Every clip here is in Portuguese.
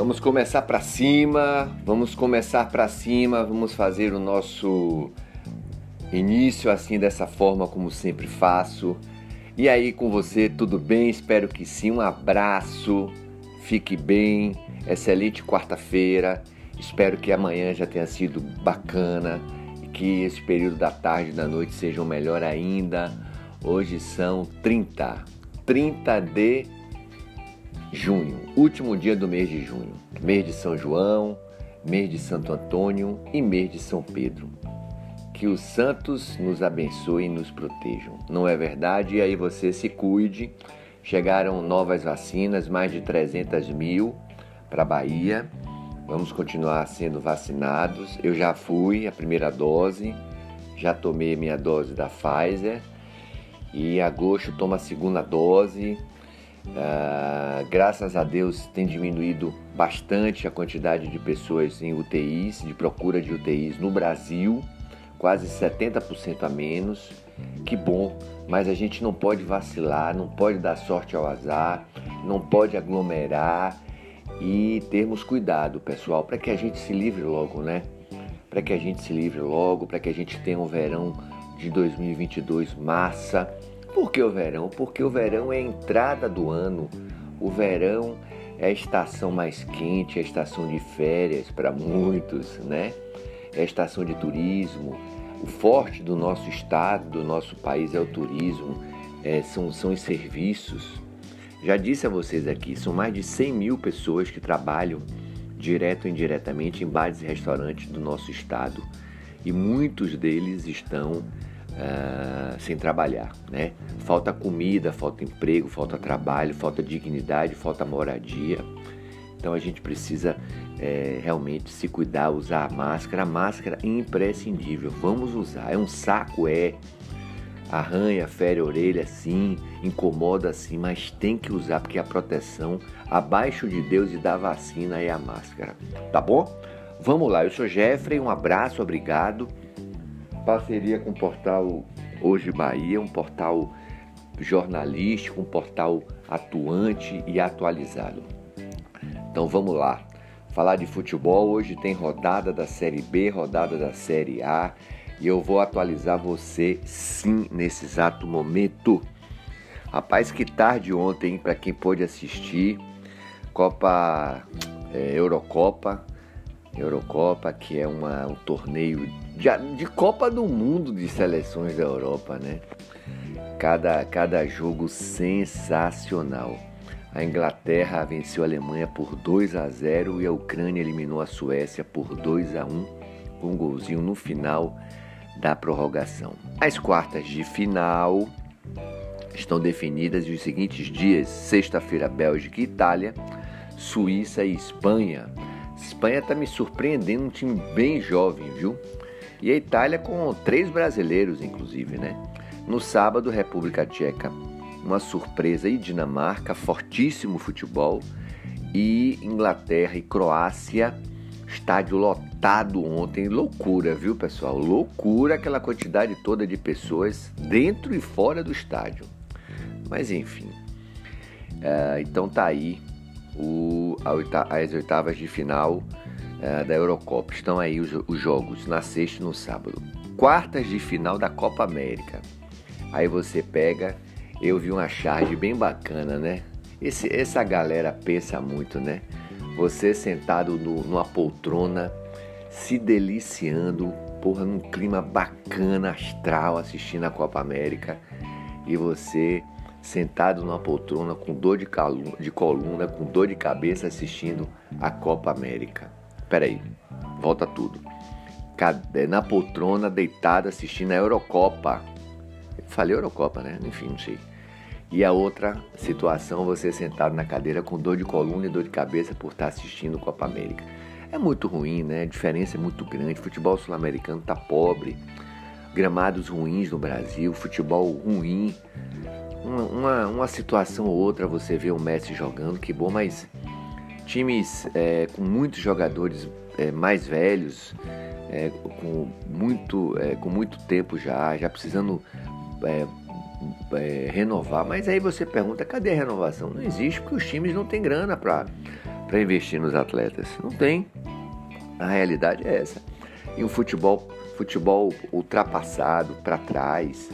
Vamos começar para cima, vamos começar para cima, vamos fazer o nosso início assim dessa forma como sempre faço. E aí com você, tudo bem? Espero que sim. Um abraço. Fique bem. Excelente quarta-feira. Espero que amanhã já tenha sido bacana e que esse período da tarde e da noite sejam melhor ainda. Hoje são 30, 30 de junho, último dia do mês de junho, mês de São João, mês de Santo Antônio e mês de São Pedro. Que os santos nos abençoem e nos protejam. Não é verdade? E aí você se cuide. Chegaram novas vacinas, mais de 300 mil para a Bahia. Vamos continuar sendo vacinados. Eu já fui a primeira dose, já tomei minha dose da Pfizer e agosto tomo a segunda dose. Uh, graças a Deus tem diminuído bastante a quantidade de pessoas em UTIs, de procura de UTIs no Brasil, quase 70% a menos. Que bom, mas a gente não pode vacilar, não pode dar sorte ao azar, não pode aglomerar e termos cuidado, pessoal, para que a gente se livre logo, né? Para que a gente se livre logo, para que a gente tenha um verão de 2022 massa por que o verão? Porque o verão é a entrada do ano. O verão é a estação mais quente, é a estação de férias para muitos, né? É a estação de turismo. O forte do nosso estado, do nosso país é o turismo, é, são, são os serviços. Já disse a vocês aqui, são mais de 100 mil pessoas que trabalham direto ou indiretamente em bares e restaurantes do nosso estado e muitos deles estão uh, sem trabalhar, né? Falta comida, falta emprego, falta trabalho, falta dignidade, falta moradia. Então a gente precisa é, realmente se cuidar, usar a máscara. A máscara é imprescindível, vamos usar. É um saco, é. Arranha, fere a orelha, sim, incomoda sim, mas tem que usar porque a proteção abaixo de Deus e da vacina é a máscara. Tá bom? Vamos lá, eu sou Jeffrey, um abraço, obrigado parceria com o portal Hoje Bahia, um portal jornalístico, um portal atuante e atualizado. Então vamos lá. Falar de futebol, hoje tem rodada da Série B, rodada da Série A, e eu vou atualizar você sim nesse exato momento. Rapaz, que tarde ontem para quem pôde assistir Copa é, Eurocopa, Eurocopa, que é uma, um torneio de, de Copa do Mundo de seleções da Europa, né? Cada, cada jogo sensacional. A Inglaterra venceu a Alemanha por 2 a 0 e a Ucrânia eliminou a Suécia por 2 a 1 com um golzinho no final da prorrogação. As quartas de final estão definidas nos seguintes dias: sexta-feira, Bélgica e Itália, Suíça e Espanha. Espanha está me surpreendendo, um time bem jovem, viu? E a Itália com três brasileiros, inclusive, né? No sábado, República Tcheca, uma surpresa e Dinamarca, fortíssimo futebol. E Inglaterra e Croácia, estádio lotado ontem. Loucura, viu, pessoal? Loucura aquela quantidade toda de pessoas dentro e fora do estádio. Mas enfim. Uh, então tá aí o, as oitavas de final uh, da Eurocopa. Estão aí os, os jogos na sexta e no sábado. Quartas de final da Copa América. Aí você pega, eu vi uma charge bem bacana, né? Esse, essa galera pensa muito, né? Você sentado no, numa poltrona, se deliciando, porra, num clima bacana, astral, assistindo a Copa América, e você sentado numa poltrona com dor de, caluna, de coluna, com dor de cabeça assistindo a Copa América. Peraí, volta tudo. Na poltrona, deitado assistindo a Eurocopa. falei Eurocopa, né? Enfim, não sei. E a outra situação, você sentado na cadeira com dor de coluna e dor de cabeça por estar assistindo Copa América. É muito ruim, né? A diferença é muito grande. O futebol sul-americano tá pobre, gramados ruins no Brasil, futebol ruim uma, uma, uma, situação ou outra você vê o Messi jogando, que bom, mas times é, com muitos jogadores é, mais velhos, é, com, muito, é, com muito tempo já, já precisando é, é, renovar. Mas aí você pergunta, cadê a renovação? Não existe porque os times não têm grana para investir nos atletas? Não tem. A realidade é essa. E um futebol, futebol ultrapassado, para trás,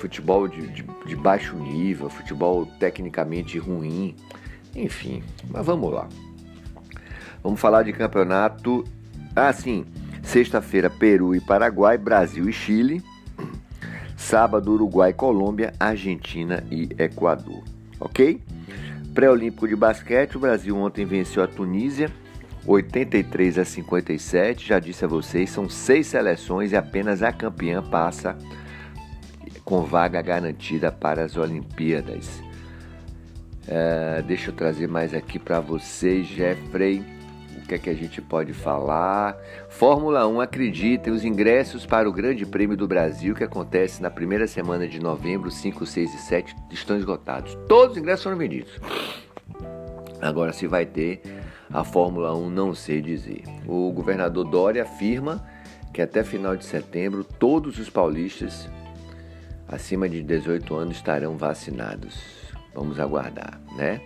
futebol de, de, de baixo nível, futebol tecnicamente ruim, enfim. Mas vamos lá. Vamos falar de campeonato. Ah, sim. Sexta-feira, Peru e Paraguai, Brasil e Chile. Sábado, Uruguai, Colômbia, Argentina e Equador. Ok? Pré-olímpico de basquete, o Brasil ontem venceu a Tunísia 83 a 57. Já disse a vocês, são seis seleções e apenas a campeã passa com vaga garantida para as Olimpíadas. É, deixa eu trazer mais aqui para vocês, Jeffrey. O que é que a gente pode falar? Fórmula 1, acreditem, os ingressos para o Grande Prêmio do Brasil, que acontece na primeira semana de novembro, 5, 6 e 7, estão esgotados. Todos os ingressos foram vendidos. Agora, se vai ter a Fórmula 1, não sei dizer. O governador Dória afirma que até final de setembro todos os paulistas acima de 18 anos estarão vacinados. Vamos aguardar, né?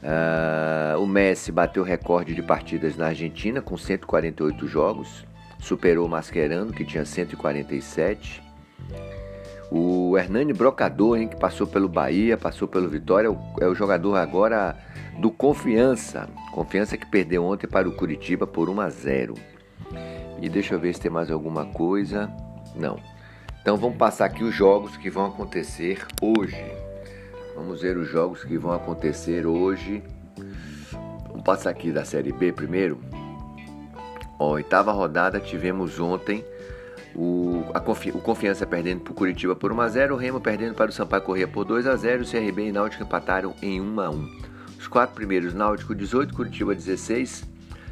Uh, o Messi bateu recorde de partidas na Argentina com 148 jogos, superou o Mascherano, que tinha 147. O Hernani Brocador, hein, que passou pelo Bahia, passou pelo Vitória, é o jogador agora do Confiança. Confiança que perdeu ontem para o Curitiba por 1 a 0. E deixa eu ver se tem mais alguma coisa. Não. Então vamos passar aqui os jogos que vão acontecer hoje. Vamos ver os jogos que vão acontecer hoje. Vamos passar aqui da Série B primeiro. Ó, oitava rodada tivemos ontem o, Confi o Confiança perdendo para o Curitiba por 1x0, o Remo perdendo para o Sampaio Corrêa por 2x0, o CRB e Náutico empataram em 1x1. Os quatro primeiros, Náutico 18, Curitiba 16,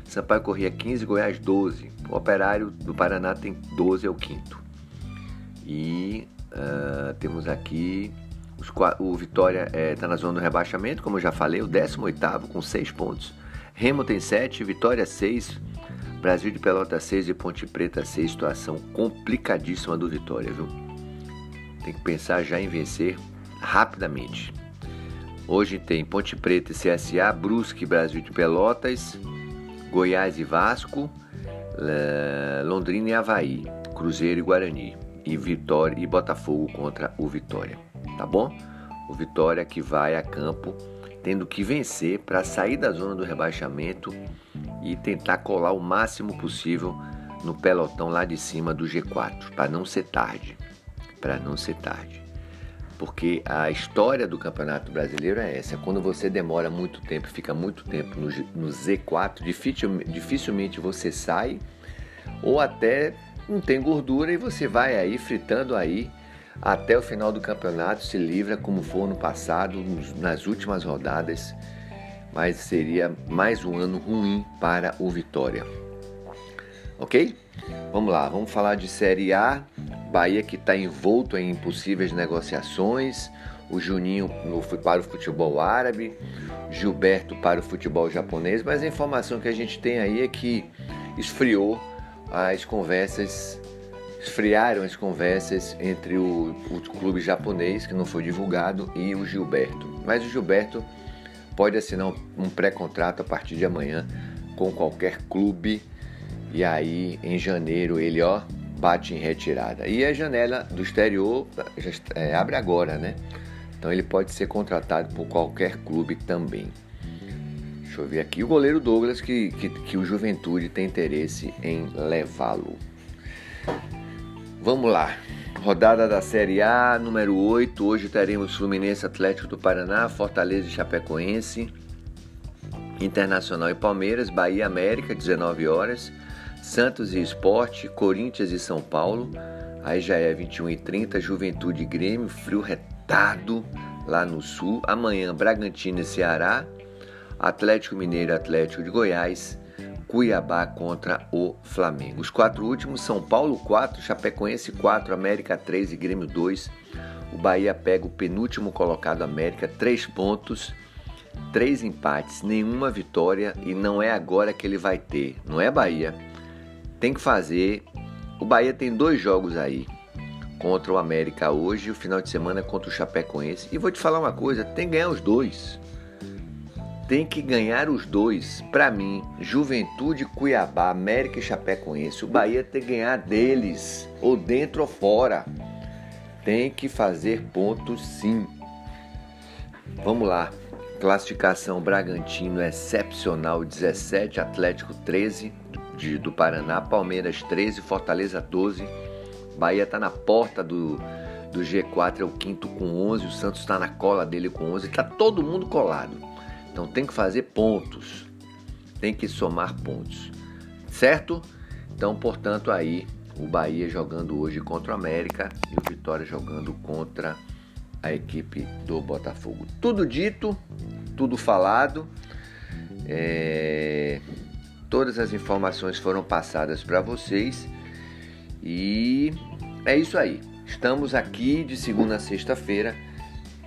Sampaio Corrêa 15, Goiás 12. O Operário do Paraná tem 12, é o quinto. E uh, temos aqui os, o Vitória está é, tá na zona do rebaixamento, como eu já falei, o 18 com 6 pontos. Remo tem 7, Vitória 6, Brasil de Pelota 6 e Ponte Preta 6. Situação complicadíssima do Vitória, viu? Tem que pensar já em vencer rapidamente. Hoje tem Ponte Preta e CSA, Brusque Brasil de Pelotas, Goiás e Vasco, Londrina e Havaí, Cruzeiro e Guarani e Vitória e Botafogo contra o Vitória, tá bom? O Vitória que vai a campo tendo que vencer para sair da zona do rebaixamento e tentar colar o máximo possível no pelotão lá de cima do G4, para não ser tarde, para não ser tarde. Porque a história do Campeonato Brasileiro é essa, quando você demora muito tempo, fica muito tempo no, no Z4, dificilmente você sai ou até não tem gordura e você vai aí fritando aí até o final do campeonato, se livra como foi no passado, nas últimas rodadas, mas seria mais um ano ruim para o Vitória. Ok? Vamos lá, vamos falar de Série A. Bahia que está envolto em impossíveis negociações. O Juninho para o futebol árabe, Gilberto para o futebol japonês, mas a informação que a gente tem aí é que esfriou as conversas, esfriaram as conversas entre o, o clube japonês, que não foi divulgado, e o Gilberto. Mas o Gilberto pode assinar um pré-contrato a partir de amanhã com qualquer clube e aí em janeiro ele ó bate em retirada. E a janela do exterior já, é, abre agora, né? Então ele pode ser contratado por qualquer clube também. Deixa eu ver aqui. O goleiro Douglas, que, que, que o Juventude tem interesse em levá-lo. Vamos lá. Rodada da Série A, número 8. Hoje teremos Fluminense Atlético do Paraná, Fortaleza e Chapecoense, Internacional e Palmeiras, Bahia América, 19 horas, Santos e Esporte, Corinthians e São Paulo. Aí já é 21 e 30 Juventude e Grêmio, frio retado lá no sul. Amanhã, Bragantino e Ceará, Atlético Mineiro Atlético de Goiás, Cuiabá contra o Flamengo. Os quatro últimos, São Paulo 4, Chapecoense 4, América 3 e Grêmio 2. O Bahia pega o penúltimo colocado América, 3 pontos, 3 empates, nenhuma vitória e não é agora que ele vai ter, não é Bahia. Tem que fazer. O Bahia tem dois jogos aí contra o América hoje, o final de semana contra o Chapecoense. E vou te falar uma coisa, tem que ganhar os dois. Tem que ganhar os dois. Para mim, Juventude, Cuiabá, América e Chapecoense, o Bahia tem que ganhar deles, ou dentro ou fora. Tem que fazer pontos sim. Vamos lá. Classificação Bragantino excepcional 17, Atlético 13 de, do Paraná, Palmeiras 13, Fortaleza 12. Bahia está na porta do, do G4, é o quinto com 11. O Santos está na cola dele com 11. Está todo mundo colado. Então tem que fazer pontos, tem que somar pontos, certo? Então, portanto, aí o Bahia jogando hoje contra o América e o Vitória jogando contra a equipe do Botafogo. Tudo dito, tudo falado, é... todas as informações foram passadas para vocês e é isso aí. Estamos aqui de segunda a sexta-feira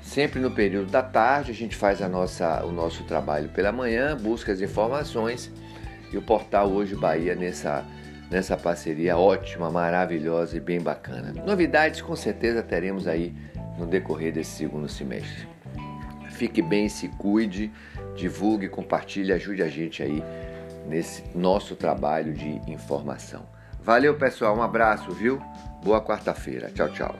Sempre no período da tarde, a gente faz a nossa, o nosso trabalho pela manhã, busca as informações e o portal Hoje Bahia nessa, nessa parceria ótima, maravilhosa e bem bacana. Novidades com certeza teremos aí no decorrer desse segundo semestre. Fique bem, se cuide, divulgue, compartilhe, ajude a gente aí nesse nosso trabalho de informação. Valeu, pessoal, um abraço, viu? Boa quarta-feira. Tchau, tchau.